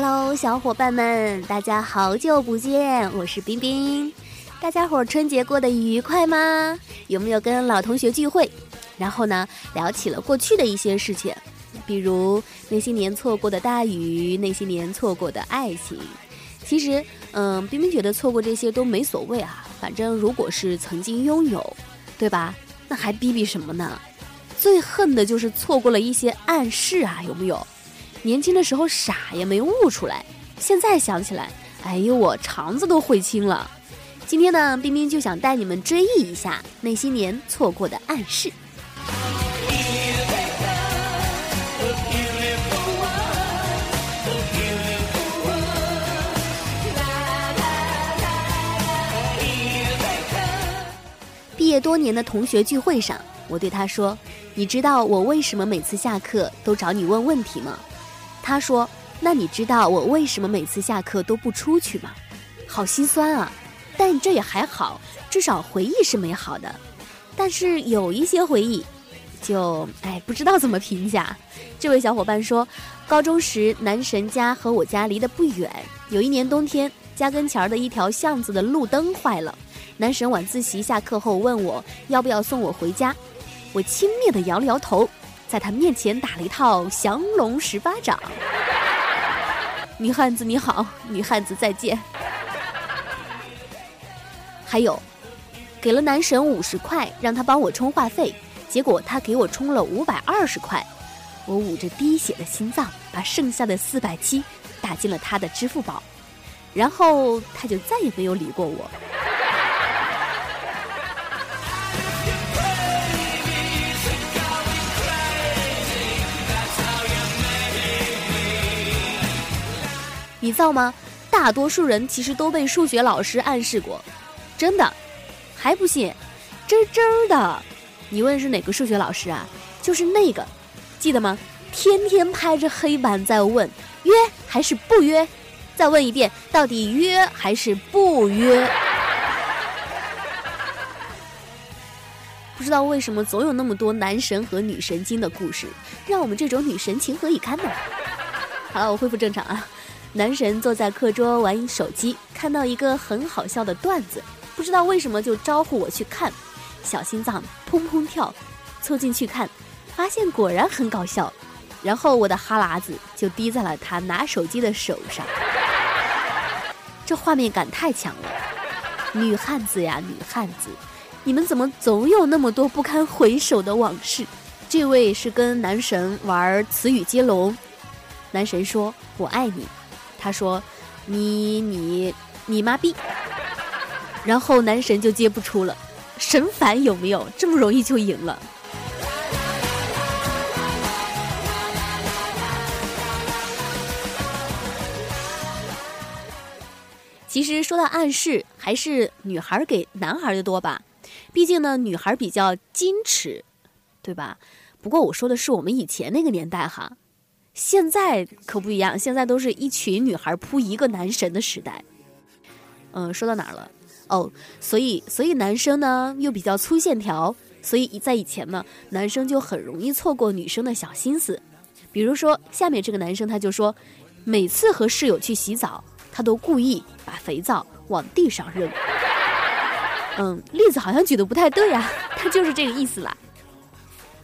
Hello，小伙伴们，大家好久不见，我是冰冰。大家伙春节过得愉快吗？有没有跟老同学聚会？然后呢，聊起了过去的一些事情，比如那些年错过的大雨，那些年错过的爱情。其实，嗯，冰冰觉得错过这些都没所谓啊，反正如果是曾经拥有，对吧？那还逼逼什么呢？最恨的就是错过了一些暗示啊，有没有？年轻的时候傻也没悟出来，现在想起来，哎呦我肠子都悔青了。今天呢，冰冰就想带你们追忆一下那些年错过的暗示。毕业多年的同学聚会上，我对他说：“你知道我为什么每次下课都找你问问题吗？”他说：“那你知道我为什么每次下课都不出去吗？”好心酸啊！但这也还好，至少回忆是美好的。但是有一些回忆，就哎不知道怎么评价。这位小伙伴说，高中时男神家和我家离得不远，有一年冬天，家跟前儿的一条巷子的路灯坏了。男神晚自习下课后问我要不要送我回家，我轻蔑地摇了摇头，在他面前打了一套降龙十八掌。女汉子你好，女汉子再见。还有，给了男神五十块让他帮我充话费，结果他给我充了五百二十块，我捂着滴血的心脏把剩下的四百七打进了他的支付宝，然后他就再也没有理过我。你造吗？大多数人其实都被数学老师暗示过，真的，还不信？真真的，你问是哪个数学老师啊？就是那个，记得吗？天天拍着黑板在问约还是不约？再问一遍，到底约还是不约？不知道为什么总有那么多男神和女神经的故事，让我们这种女神情何以堪呢？好了，我恢复正常啊。男神坐在课桌玩手机，看到一个很好笑的段子，不知道为什么就招呼我去看，小心脏砰砰跳，凑近去看，发现果然很搞笑，然后我的哈喇子就滴在了他拿手机的手上，这画面感太强了，女汉子呀女汉子，你们怎么总有那么多不堪回首的往事？这位是跟男神玩词语接龙，男神说我爱你。他说：“你你你妈逼！”然后男神就接不出了，神烦有没有？这么容易就赢了？其实说到暗示，还是女孩给男孩的多吧？毕竟呢，女孩比较矜持，对吧？不过我说的是我们以前那个年代哈。现在可不一样，现在都是一群女孩扑一个男神的时代。嗯，说到哪儿了？哦，所以所以男生呢又比较粗线条，所以在以前呢，男生就很容易错过女生的小心思。比如说下面这个男生他就说，每次和室友去洗澡，他都故意把肥皂往地上扔。嗯，例子好像举的不太对呀，他就是这个意思啦。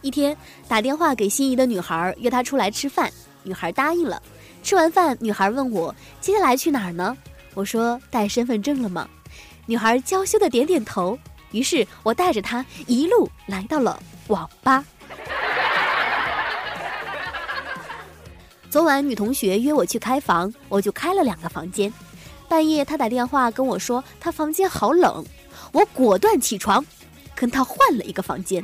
一天打电话给心仪的女孩，约她出来吃饭。女孩答应了。吃完饭，女孩问我接下来去哪儿呢？我说带身份证了吗？女孩娇羞的点点头。于是我带着她一路来到了网吧。昨晚女同学约我去开房，我就开了两个房间。半夜她打电话跟我说她房间好冷，我果断起床，跟她换了一个房间。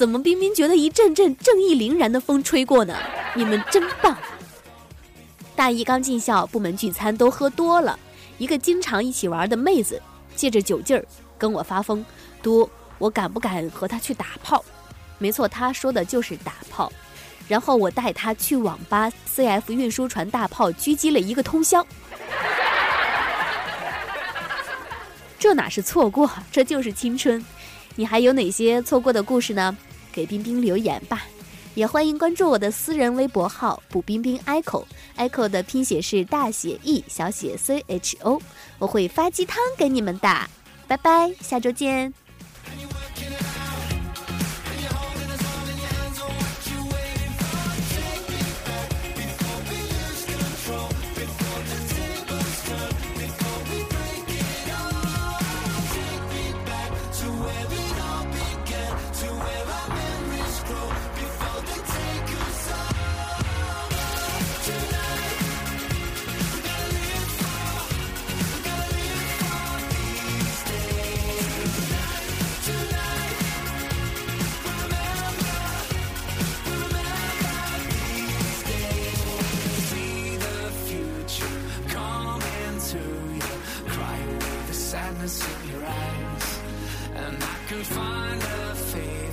怎么冰冰觉得一阵阵正义凛然的风吹过呢？你们真棒！大一刚进校，部门聚餐都喝多了，一个经常一起玩的妹子借着酒劲儿跟我发疯，嘟我敢不敢和她去打炮？没错，她说的就是打炮。然后我带她去网吧 CF 运输船大炮狙击了一个通宵。这哪是错过，这就是青春。你还有哪些错过的故事呢？给冰冰留言吧。也欢迎关注我的私人微博号“卜冰冰 echo”，echo 的拼写是大写 E 小写 C H O，我会发鸡汤给你们的。拜拜，下周见。Sadness in your eyes, and I can find a faith.